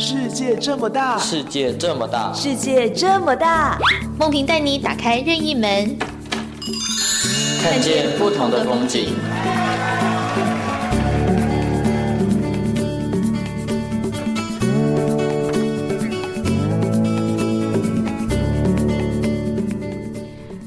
世界这么大，世界这么大，世界这么大，梦萍带你打开任意门，看见不同的风景。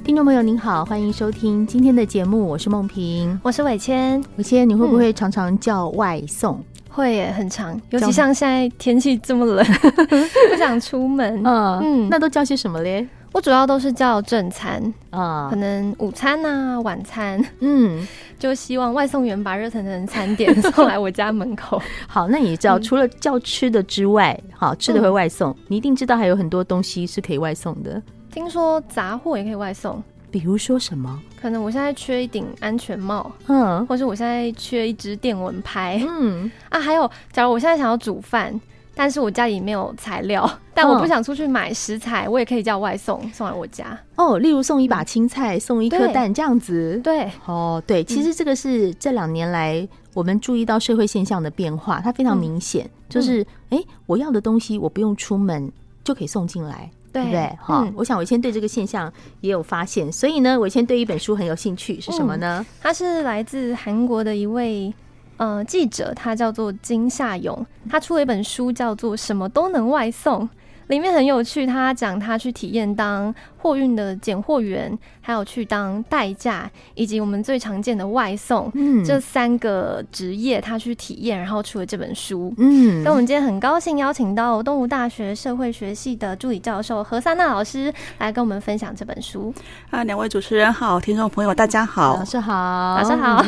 听众朋友您好，欢迎收听今天的节目，我是梦萍，我是伟谦。伟谦，你会不会常常叫外送？嗯会耶，很长，尤其像现在天气这么冷，不想出门。嗯嗯，那都叫些什么嘞？我主要都是叫正餐啊，可能午餐啊、晚餐。嗯，就希望外送员把热腾腾的餐点 送来我家门口。好，那你知道除了叫吃的之外，好吃的会外送，你一定知道还有很多东西是可以外送的。听说杂货也可以外送。比如说什么？可能我现在缺一顶安全帽，嗯，或是我现在缺一支电蚊拍，嗯啊，还有，假如我现在想要煮饭，但是我家里没有材料，但我不想出去买食材，我也可以叫外送送来我家。哦，例如送一把青菜，嗯、送一颗蛋这样子。对，哦，对，其实这个是这两年来我们注意到社会现象的变化，它非常明显，嗯、就是哎、欸，我要的东西我不用出门就可以送进来。对不对？哈、嗯，我想我以前对这个现象也有发现，所以呢，我以前对一本书很有兴趣，是什么呢？他、嗯、是来自韩国的一位呃记者，他叫做金夏勇，他出了一本书叫做《什么都能外送》。里面很有趣，他讲他去体验当货运的拣货员，还有去当代驾，以及我们最常见的外送，嗯，这三个职业他去体验，然后出了这本书，嗯。那我们今天很高兴邀请到东吴大学社会学系的助理教授何萨娜老师来跟我们分享这本书。啊，两位主持人好，听众朋友大家好，老师好，老师好。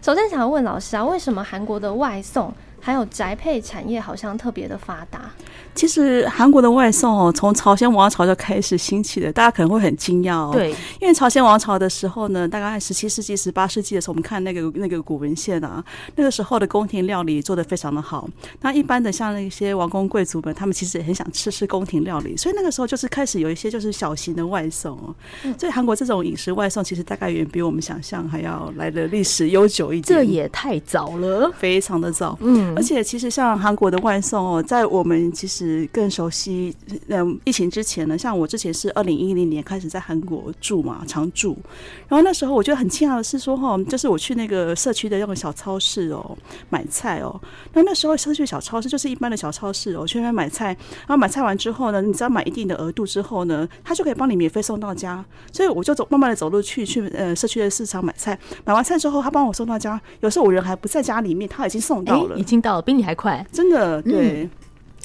首先想要问老师啊，为什么韩国的外送还有宅配产业好像特别的发达？其实韩国的外送哦，从朝鲜王朝就开始兴起的，大家可能会很惊讶哦。对，因为朝鲜王朝的时候呢，大概十七世纪、十八世纪的时候，我们看那个那个古文献啊，那个时候的宫廷料理做的非常的好。那一般的像那些王公贵族们，他们其实也很想吃吃宫廷料理，所以那个时候就是开始有一些就是小型的外送哦。所以韩国这种饮食外送，其实大概远比我们想象还要来的历史悠久一点。这也太早了，非常的早。嗯，而且其实像韩国的外送哦，在我们其实更熟悉。嗯，疫情之前呢，像我之前是二零一零年开始在韩国住嘛，常住。然后那时候我觉得很惊讶的是说，哈，就是我去那个社区的那个小超市哦，买菜哦。那那时候社区小超市就是一般的小超市哦，去那边买菜。然后买菜完之后呢，你只要买一定的额度之后呢，他就可以帮你免费送到家。所以我就走，慢慢的走路去去呃社区的市场买菜。买完菜之后，他帮我送到家。有时候我人还不在家里面，他已经送到了，已经到了，比你还快，真的对。嗯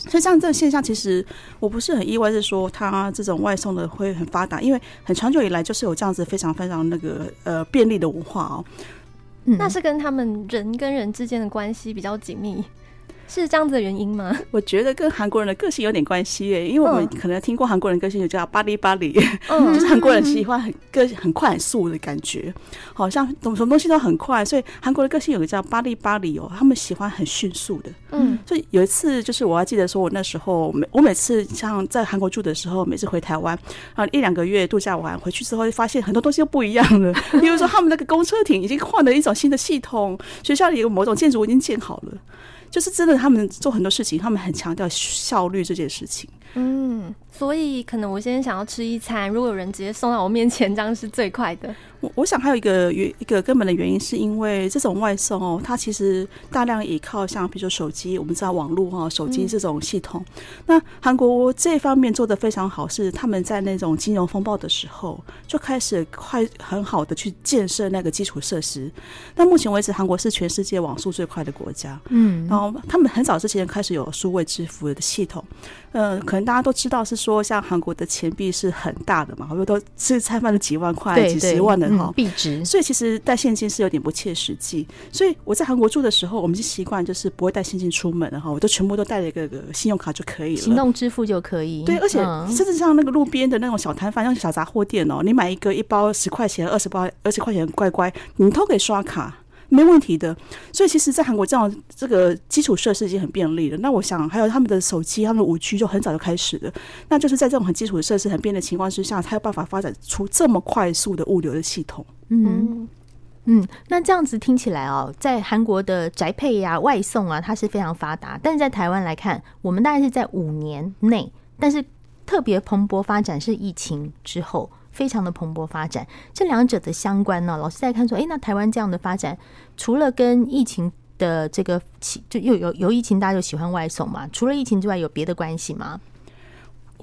所以像这个现象，其实我不是很意外，是说它这种外送的会很发达，因为很长久以来就是有这样子非常非常那个呃便利的文化哦。嗯，那是跟他们人跟人之间的关系比较紧密。是这样子的原因吗？我觉得跟韩国人的个性有点关系耶，因为我们可能听过韩国人个性，就叫巴黎巴黎，就是韩国人喜欢很个性很快很速的感觉，好像什么东西都很快，所以韩国的个性有个叫巴黎巴黎哦，他们喜欢很迅速的。嗯，所以有一次就是我还记得说，我那时候每我每次像在韩国住的时候，每次回台湾啊一两个月度假完回去之后，就发现很多东西都不一样了。比如说他们那个公车亭已经换了一种新的系统，学校里有某种建筑物已经建好了。就是真的，他们做很多事情，他们很强调效率这件事情。嗯，所以可能我现在想要吃一餐，如果有人直接送到我面前，这样是最快的。我我想还有一个原一个根本的原因，是因为这种外送哦，它其实大量依靠像比如说手机，我们知道网络哈，手机这种系统。嗯、那韩国这方面做的非常好，是他们在那种金融风暴的时候就开始快很好的去建设那个基础设施。那目前为止，韩国是全世界网速最快的国家。嗯，然后他们很早之前开始有数位支付的系统。嗯、呃，可能大家都知道是说，像韩国的钱币是很大的嘛，好多都吃餐饭都几万块、几十万的哈币值，所以其实带现金是有点不切实际。所以我在韩国住的时候，我们就习惯就是不会带现金出门的哈，我都全部都带了一个个信用卡就可以了，行动支付就可以。对，而且甚至像那个路边的那种小摊贩，像小杂货店哦，你买一个一包十块钱、二十包二十块钱乖乖，你都可以刷卡。没问题的，所以其实，在韩国这样这个基础设施已经很便利了。那我想，还有他们的手机，他们的五 G 就很早就开始了。那就是在这种很基础的设施很便利的情况之下，才有办法发展出这么快速的物流的系统。嗯，嗯，那这样子听起来哦，在韩国的宅配呀、啊、外送啊，它是非常发达。但是在台湾来看，我们大概是在五年内，但是特别蓬勃发展是疫情之后，非常的蓬勃发展。这两者的相关呢，老师在看说，哎，那台湾这样的发展，除了跟疫情的这个起就又有有疫情，大家就喜欢外送嘛？除了疫情之外，有别的关系吗？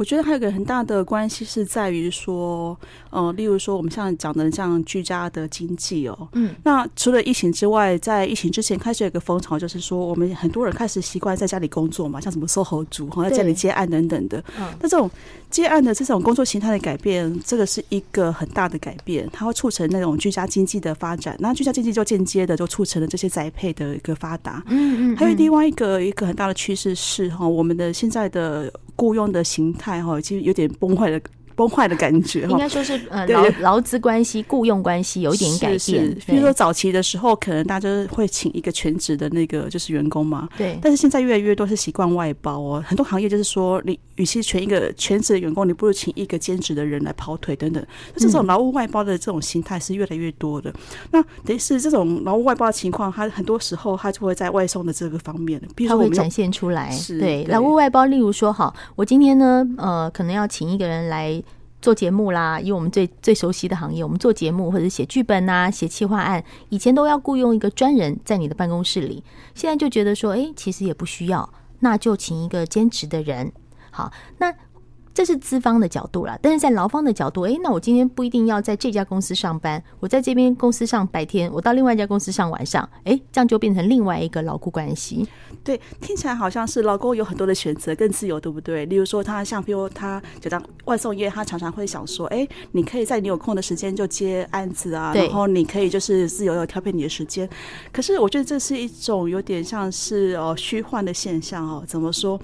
我觉得还有一个很大的关系是在于说，呃，例如说我们像讲的像居家的经济哦，嗯，那除了疫情之外，在疫情之前开始有一个风潮，就是说我们很多人开始习惯在家里工作嘛，像什么 SOHO 族哈，在家里接案等等的。嗯，那这种接案的这种工作形态的改变，这个是一个很大的改变，它会促成那种居家经济的发展。那居家经济就间接的就促成了这些宅配的一个发达。嗯嗯，还有另外一个一个很大的趋势是哈，我们的现在的雇佣的形态哈，其实有点崩坏的。崩坏的感觉，应该说是呃劳劳资关系、雇佣关系有一点改变。是是比如说早期的时候，可能大家会请一个全职的那个就是员工嘛。对。但是现在越来越多是习惯外包哦，很多行业就是说，你与其请一个全职的员工，你不如请一个兼职的人来跑腿等等。这种劳务外包的这种形态是越来越多的。那等于是这种劳务外包的情况，它很多时候它就会在外送的这个方面，比如说我们会展现出来。是对劳务外包，例如说，好，我今天呢，呃，可能要请一个人来。做节目啦，以我们最最熟悉的行业，我们做节目或者写剧本呐、啊、写企划案，以前都要雇佣一个专人在你的办公室里，现在就觉得说，哎，其实也不需要，那就请一个兼职的人。好，那。这是资方的角度啦，但是在劳方的角度，诶，那我今天不一定要在这家公司上班，我在这边公司上白天，我到另外一家公司上晚上，诶，这样就变成另外一个劳雇关系。对，听起来好像是劳工有很多的选择，更自由，对不对？例如说，他像比如他就当外送业，他常常会想说，诶，你可以在你有空的时间就接案子啊，然后你可以就是自由的调配你的时间。可是我觉得这是一种有点像是哦虚幻的现象哦，怎么说？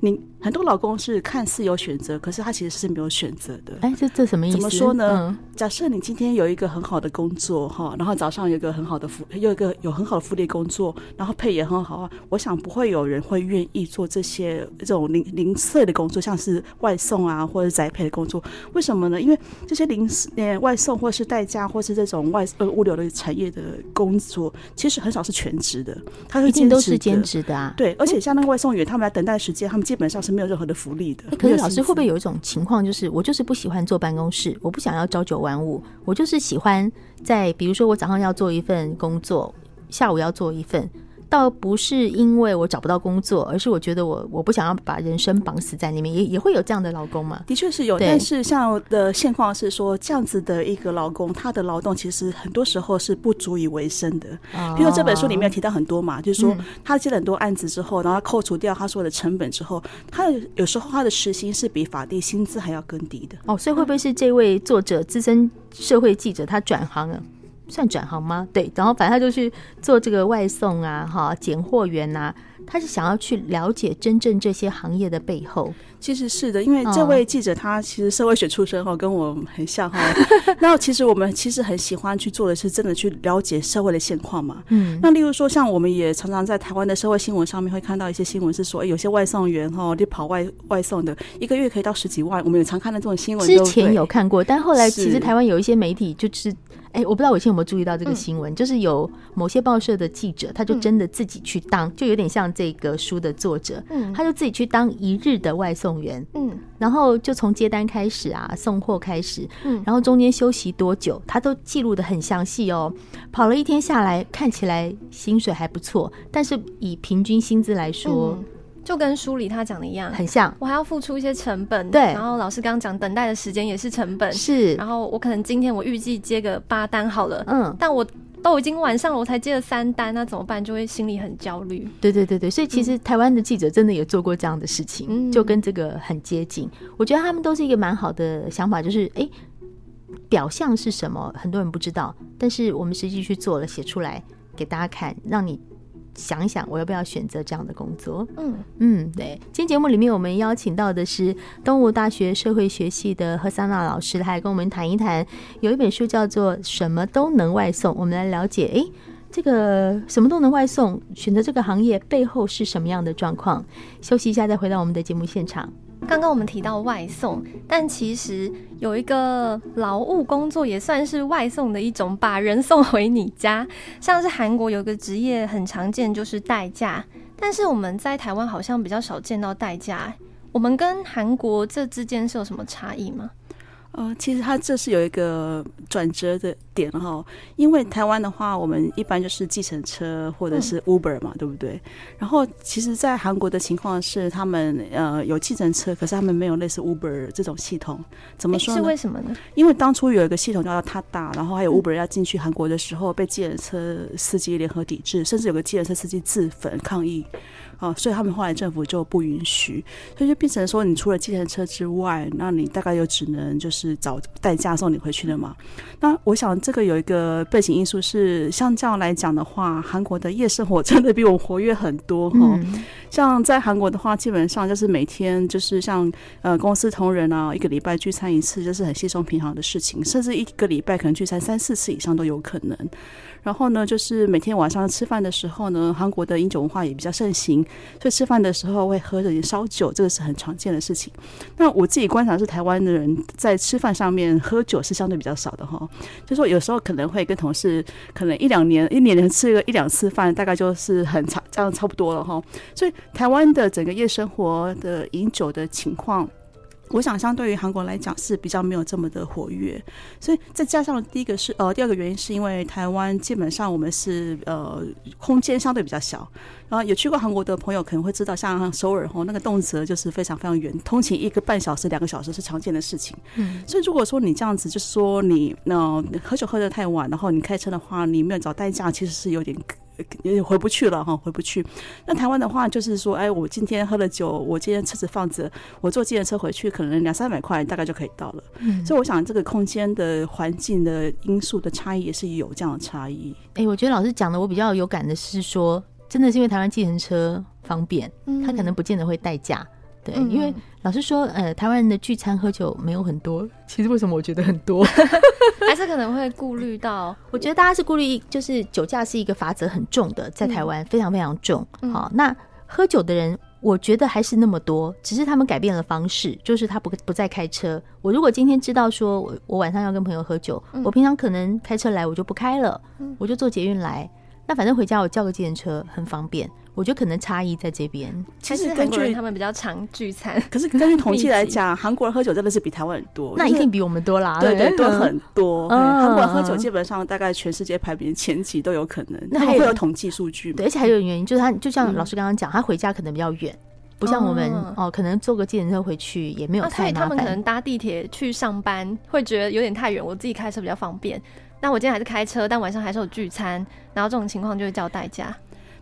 你很多老公是看似有选择，可是他其实是没有选择的。哎，这这什么意思？怎么说呢？嗯、假设你今天有一个很好的工作哈，然后早上有一个很好的福，有一个有很好的福利工作，然后配也很好啊。我想不会有人会愿意做这些这种零零碎的工作，像是外送啊或者宅配的工作。为什么呢？因为这些零呃外送或是代驾或是这种外呃物流的产业的工作，其实很少是全职的，他是兼职的，一定都是兼职的啊。对，而且像那个外送员，他们来等待时间，他们。基本上是没有任何的福利的。可是老师会不会有一种情况，就是我就是不喜欢坐办公室，我不想要朝九晚五，我就是喜欢在，比如说我早上要做一份工作，下午要做一份。倒不是因为我找不到工作，而是我觉得我我不想要把人生绑死在那边，也也会有这样的劳工嘛。的确是有，但是像的现况是说，这样子的一个劳工，他的劳动其实很多时候是不足以为生的。比如说这本书里面提到很多嘛，就是说他接了很多案子之后，然后扣除掉他所有的成本之后，他有时候他的时薪是比法定薪资还要更低的。哦，所以会不会是这位作者资深社会记者他转行了？算转行吗？对，然后反正他就去做这个外送啊，哈，拣货员呐，他是想要去了解真正这些行业的背后。其实是的，因为这位记者他其实社会学出身哈，跟我很像哈。那其实我们其实很喜欢去做的是真的去了解社会的现况嘛。嗯。那例如说，像我们也常常在台湾的社会新闻上面会看到一些新闻，是说有些外送员哈，就跑外外送的，一个月可以到十几万。我们也常看到这种新闻。之前有看过，但后来其实台湾有一些媒体就是。哎，我不知道我以前有没有注意到这个新闻，嗯、就是有某些报社的记者，他就真的自己去当，嗯、就有点像这个书的作者，嗯，他就自己去当一日的外送员，嗯，然后就从接单开始啊，送货开始，嗯，然后中间休息多久，他都记录的很详细哦。跑了一天下来，看起来薪水还不错，但是以平均薪资来说。嗯就跟书里他讲的一样，很像。我还要付出一些成本，对。然后老师刚刚讲等待的时间也是成本，是。然后我可能今天我预计接个八单好了，嗯，但我都已经晚上了，我才接了三单，那怎么办？就会心里很焦虑。对对对对，所以其实台湾的记者真的也做过这样的事情，嗯、就跟这个很接近。我觉得他们都是一个蛮好的想法，就是哎，表象是什么，很多人不知道，但是我们实际去做了，写出来给大家看，让你。想一想，我要不要选择这样的工作？嗯嗯，对。今天节目里面，我们邀请到的是东吴大学社会学系的何桑娜老师，他来跟我们谈一谈。有一本书叫做《什么都能外送》，我们来了解，诶，这个什么都能外送，选择这个行业背后是什么样的状况？休息一下，再回到我们的节目现场。刚刚我们提到外送，但其实有一个劳务工作也算是外送的一种，把人送回你家。像是韩国有个职业很常见，就是代驾，但是我们在台湾好像比较少见到代驾。我们跟韩国这之间是有什么差异吗？呃，其实它这是有一个转折的点哈，因为台湾的话，我们一般就是计程车或者是 Uber 嘛，嗯、对不对？然后，其实，在韩国的情况是，他们呃有计程车，可是他们没有类似 Uber 这种系统。怎么说呢？是为什么呢？因为当初有一个系统叫做 Tada，然后还有 Uber 要进去韩国的时候，被计程车司机联合抵制，甚至有个计程车司机自焚抗议。哦，所以他们后来政府就不允许，所以就变成说，你除了计程车之外，那你大概就只能就是找代驾送你回去了嘛。那我想这个有一个背景因素是，像这样来讲的话，韩国的夜生活真的比我活跃很多哈。嗯、像在韩国的话，基本上就是每天就是像呃公司同仁啊，一个礼拜聚餐一次，就是很稀松平常的事情，甚至一个礼拜可能聚餐三四次以上都有可能。然后呢，就是每天晚上吃饭的时候呢，韩国的饮酒文化也比较盛行，所以吃饭的时候会喝着点烧酒，这个是很常见的事情。那我自己观察是，台湾的人在吃饭上面喝酒是相对比较少的哈，就说有时候可能会跟同事可能一两年一年能吃个一两次饭，大概就是很差这样差不多了哈。所以台湾的整个夜生活的饮酒的情况。我想，相对于韩国来讲是比较没有这么的活跃，所以再加上第一个是呃，第二个原因是因为台湾基本上我们是呃空间相对比较小，然后有去过韩国的朋友可能会知道，像首尔吼那个动辄就是非常非常远，通勤一个半小时、两个小时是常见的事情。嗯，所以如果说你这样子，就是说你那、呃、喝酒喝得太晚，然后你开车的话，你没有找代驾，其实是有点。也回不去了哈，回不去。那台湾的话，就是说，哎，我今天喝了酒，我今天车子放着，我坐计程车回去，可能两三百块大概就可以到了。嗯，所以我想，这个空间的环境的因素的差异也是有这样的差异。哎，我觉得老师讲的，我比较有感的是说，真的是因为台湾计程车方便，他可能不见得会代驾。对，因为老实说，呃，台湾人的聚餐喝酒没有很多。其实为什么我觉得很多，还是可能会顾虑到？我觉得大家是顾虑，就是酒驾是一个法则很重的，在台湾非常非常重。好，那喝酒的人，我觉得还是那么多，只是他们改变了方式，就是他不不再开车。我如果今天知道说我我晚上要跟朋友喝酒，我平常可能开车来，我就不开了，我就坐捷运来。那反正回家我叫个计程车很方便。我觉得可能差异在这边，其实根据他们比较常聚餐，可是根据统计 来讲，韩国人喝酒真的是比台湾人多，那一定比我们多啦，对对，多很多。韩国人喝酒基本上大概全世界排名前几都有可能，那还会有统计数据吗？对，而且还有原因，就是他就像老师刚刚讲，他回家可能比较远，不像我们哦，可能坐个计程车回去也没有太麻烦。他们可能搭地铁去上班会觉得有点太远，我自己开车比较方便。那我今天还是开车，但晚上还是有聚餐，然后这种情况就会叫代驾。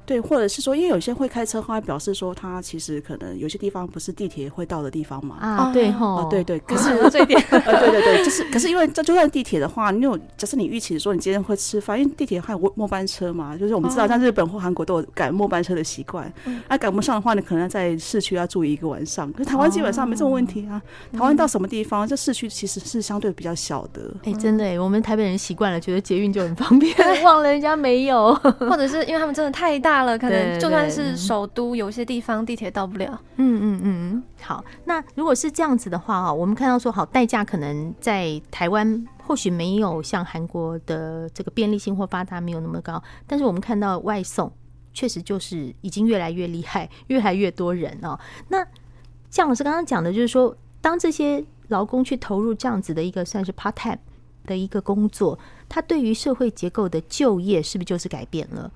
对，或者是说，因为有些会开车的话，表示说他其实可能有些地方不是地铁会到的地方嘛。啊，对哈、哦，对对。可是这一点，呃，对对对，就是，可是因为这就算地铁的话，你有假设你预期说你今天会吃饭，因为地铁还有末班车嘛，就是我们知道像日本或韩国都有赶末班车的习惯。那赶、啊、不上的话，你可能在市区要住一个晚上。可是台湾基本上没这种问题啊。台湾到什么地方，这市区其实是相对比较小的。哎，真的，我们台北人习惯了，觉得捷运就很方便，忘了人家没有，或者是因为他们真的太大了，可能就。算是首都有些地方地铁到不了。嗯嗯嗯，好。那如果是这样子的话啊，我们看到说，好，代驾可能在台湾或许没有像韩国的这个便利性或发达没有那么高，但是我们看到外送确实就是已经越来越厉害，越来越多人哦。那像老师刚刚讲的，就是说，当这些劳工去投入这样子的一个算是 part time 的一个工作，它对于社会结构的就业是不是就是改变了？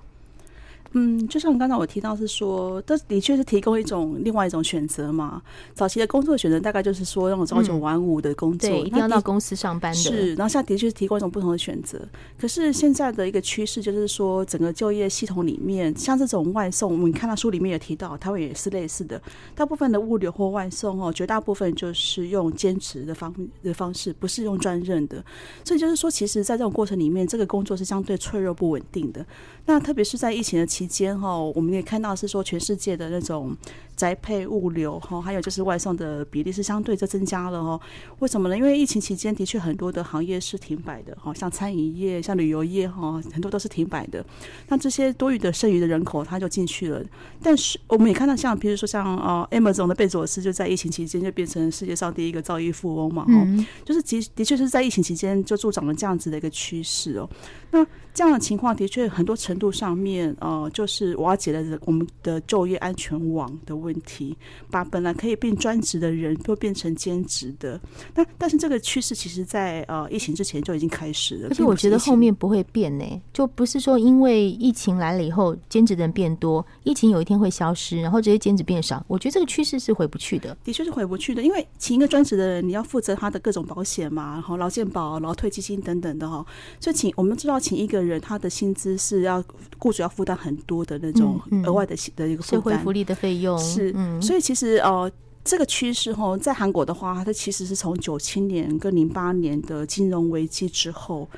嗯，就像刚才我提到是说，这的确是提供一种另外一种选择嘛。早期的工作选择大概就是说那种朝九晚五的工作，嗯、对，一定要到公司上班的。是，然后现在的确是提供一种不同的选择。可是现在的一个趋势就是说，整个就业系统里面，像这种外送，我们看到书里面也提到，台湾也是类似的。大部分的物流或外送哦，绝大部分就是用兼职的方的方式，不是用专任的。所以就是说，其实，在这种过程里面，这个工作是相对脆弱不稳定的。那特别是在疫情的期期间哈，我们也看到是说全世界的那种宅配物流哈，还有就是外送的比例是相对就增加了哦。为什么呢？因为疫情期间的确很多的行业是停摆的哈，像餐饮业、像旅游业哈，很多都是停摆的。那这些多余的剩余的人口他就进去了。但是我们也看到像，比如说像呃 Amazon 的贝佐斯就在疫情期间就变成世界上第一个造衣富翁嘛，嗯，就是的的确是在疫情期间就助长了这样子的一个趋势哦。那这样的情况的确很多程度上面，呃，就是瓦解了我们的就业安全网的问题，把本来可以变专职的人都变成兼职的。那但是这个趋势其实在呃疫情之前就已经开始了。而且我觉得后面不会变呢，就不是说因为疫情来了以后兼职的人变多，疫情有一天会消失，然后这些兼职变少。我觉得这个趋势是回不去的。的确是回不去的，因为请一个专职的人，你要负责他的各种保险嘛，然后劳健保、劳退基金等等的哈。所以请我们知道，请一个人他的薪资是要雇主要负担很多的那种额外的的一个社会福利的费用，是，所以其实呃这个趋势哈，在韩国的话，它其实是从九七年跟零八年的金融危机之后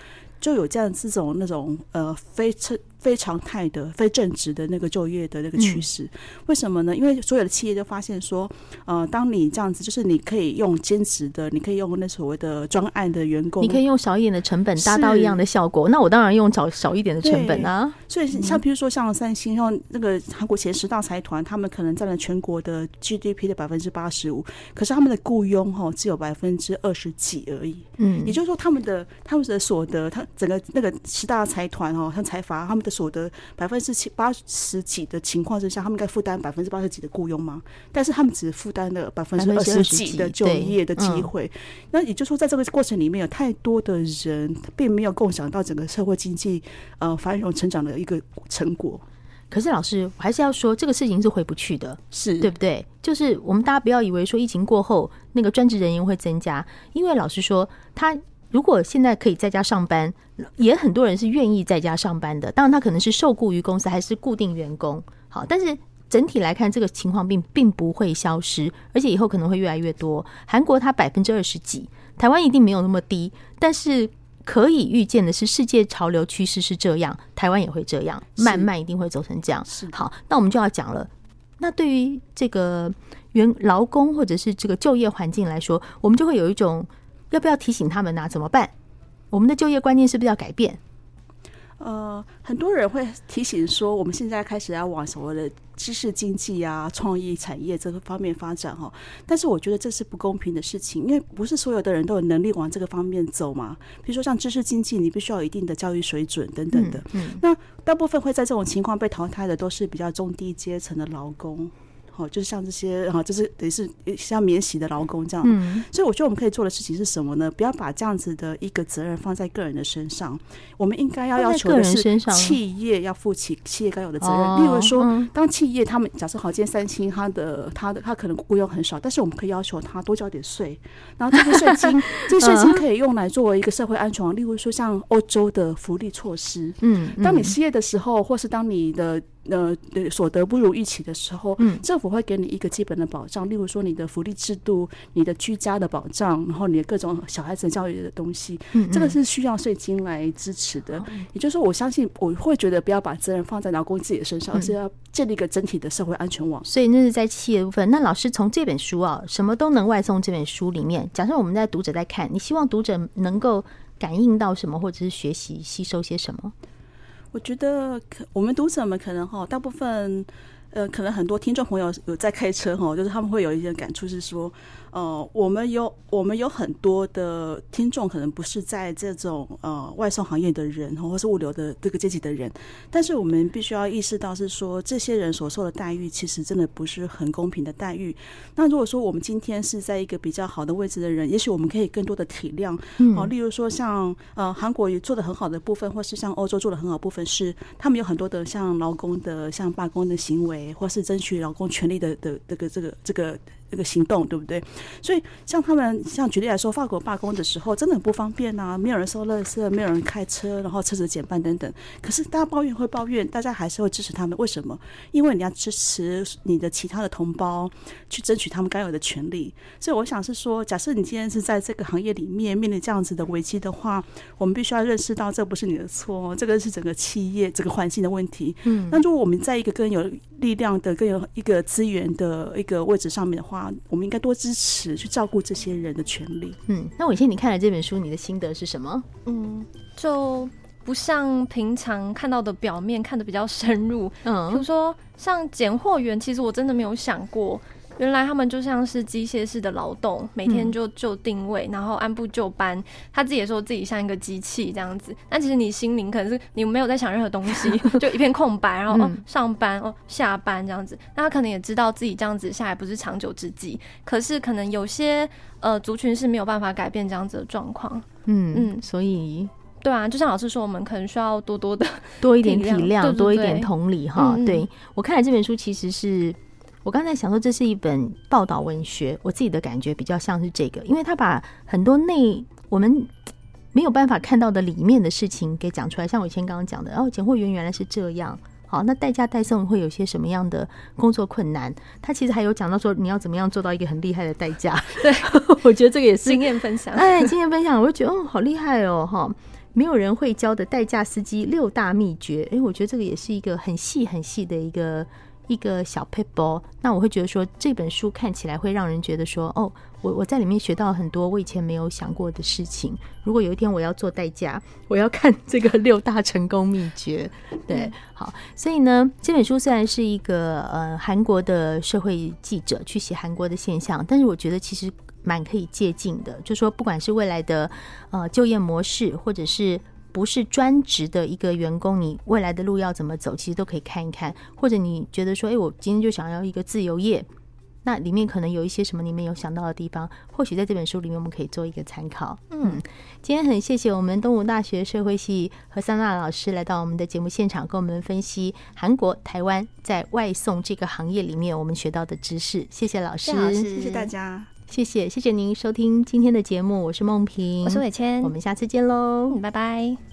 就有这样这种那种呃非常。非常态的、非正职的那个就业的那个趋势，为什么呢？因为所有的企业都发现说，呃，当你这样子，就是你可以用兼职的，你可以用那所谓的专案的员工，你可以用少一点的成本达到一样的效果。那我当然用少少一点的成本啊。所以像比如说像三星，像那个韩国前十大财团，他们可能占了全国的 GDP 的百分之八十五，可是他们的雇佣哈只有百分之二十几而已。嗯，也就是说他们的他们的所得，他整个那个十大财团哦，像财阀他们的。所得百分之七八十几的情况之下，他们应该负担百分之八十几的雇佣吗？但是他们只负担了百分之二十几的就业的机会。那也就是说，在这个过程里面，有太多的人并没有共享到整个社会经济呃繁荣成长的一个成果。可是老师，我还是要说，这个事情是回不去的，是对不对？就是我们大家不要以为说疫情过后那个专职人员会增加，因为老师说他。如果现在可以在家上班，也很多人是愿意在家上班的。当然，他可能是受雇于公司还是固定员工。好，但是整体来看，这个情况并并不会消失，而且以后可能会越来越多。韩国它百分之二十几，台湾一定没有那么低。但是可以预见的是，世界潮流趋势是这样，台湾也会这样，慢慢一定会走成这样。是好，那我们就要讲了。那对于这个原劳工或者是这个就业环境来说，我们就会有一种。要不要提醒他们呢、啊？怎么办？我们的就业观念是不是要改变？呃，很多人会提醒说，我们现在开始要往所谓的知识经济啊、创意产业这个方面发展哈。但是我觉得这是不公平的事情，因为不是所有的人都有能力往这个方面走嘛。比如说像知识经济，你必须要有一定的教育水准等等的。嗯，嗯，那大部分会在这种情况被淘汰的，都是比较中低阶层的劳工。好，就是像这些，哈，就是等于是像免洗的劳工这样。嗯，所以我觉得我们可以做的事情是什么呢？不要把这样子的一个责任放在个人的身上，我们应该要要求的是企业要负起企业该有的责任。例如说，当企业他们假设好，今天三星他的他的他可能雇佣很少，但是我们可以要求他多交点税，然后这些税金，这个税金可以用来作为一个社会安全网。例如说，像欧洲的福利措施，嗯，当你失业的时候，或是当你的。呃，所得不如预期的时候，嗯，政府会给你一个基本的保障，例如说你的福利制度、你的居家的保障，然后你的各种小孩子教育的东西，嗯，这个是需要税金来支持的。也就是说，我相信我会觉得不要把责任放在劳工自己的身上，而是要建立一个整体的社会安全网。所以那是在企业部分。那老师从这本书啊，什么都能外送这本书里面，假设我们在读者在看，你希望读者能够感应到什么，或者是学习吸收些什么？我觉得，可我们读者们可能哈，大部分。呃，可能很多听众朋友有在开车哈，就是他们会有一些感触是说，呃，我们有我们有很多的听众，可能不是在这种呃外送行业的人，或是物流的这个阶级的人，但是我们必须要意识到是说，这些人所受的待遇其实真的不是很公平的待遇。那如果说我们今天是在一个比较好的位置的人，也许我们可以更多的体谅，哦，例如说像呃韩国也做的很好的部分，或是像欧洲做的很好的部分，是他们有很多的像劳工的像罢工的行为。或是争取劳工权利的的这个这个这个那个行动，对不对？所以像他们，像举例来说，法国罢工的时候真的很不方便啊，没有人收垃圾，没有人开车，然后车子减半等等。可是大家抱怨会抱怨，大家还是会支持他们。为什么？因为你要支持你的其他的同胞去争取他们该有的权利。所以我想是说，假设你今天是在这个行业里面面临这样子的危机的话，我们必须要认识到这不是你的错，这个是整个企业、整个环境的问题。嗯，那如果我们在一个更有力量的、更有一个资源的一个位置上面的话，我们应该多支持去照顾这些人的权利。嗯，那伟先，你看了这本书，你的心得是什么？嗯，就不像平常看到的表面看的比较深入。嗯，比如说像拣货员，其实我真的没有想过。原来他们就像是机械式的劳动，每天就就定位，然后按部就班。他自己也说自己像一个机器这样子，但其实你心灵可能是你没有在想任何东西，就一片空白，然后哦上班哦下班这样子。那他可能也知道自己这样子下来不是长久之计，可是可能有些呃族群是没有办法改变这样子的状况。嗯嗯，所以对啊，就像老师说，我们可能需要多多的多一点体谅，多一点同理哈。对，我看了这本书其实是。我刚才想说，这是一本报道文学，我自己的感觉比较像是这个，因为他把很多内我们没有办法看到的里面的事情给讲出来。像我以前刚刚讲的，哦，检货员原来是这样，好，那代驾代送会有些什么样的工作困难？他其实还有讲到说，你要怎么样做到一个很厉害的代驾？对，我觉得这个也是经验分享。哎，经验分享，我就觉得哦，好厉害哦，哈，没有人会教的代驾司机六大秘诀。哎，我觉得这个也是一个很细很细的一个。一个小 paper，，那我会觉得说，这本书看起来会让人觉得说，哦，我我在里面学到很多我以前没有想过的事情。如果有一天我要做代驾，我要看这个六大成功秘诀。对，好，所以呢，这本书虽然是一个呃韩国的社会记者去写韩国的现象，但是我觉得其实蛮可以借鉴的，就说不管是未来的呃就业模式，或者是。不是专职的一个员工，你未来的路要怎么走，其实都可以看一看。或者你觉得说，哎，我今天就想要一个自由业，那里面可能有一些什么你没有想到的地方，或许在这本书里面我们可以做一个参考。嗯，今天很谢谢我们东吴大学社会系何桑娜老师来到我们的节目现场，跟我们分析韩国、台湾在外送这个行业里面我们学到的知识。谢谢老师，谢谢大家。谢谢，谢谢您收听今天的节目，我是梦萍，我是伟谦，我们下次见喽，拜拜。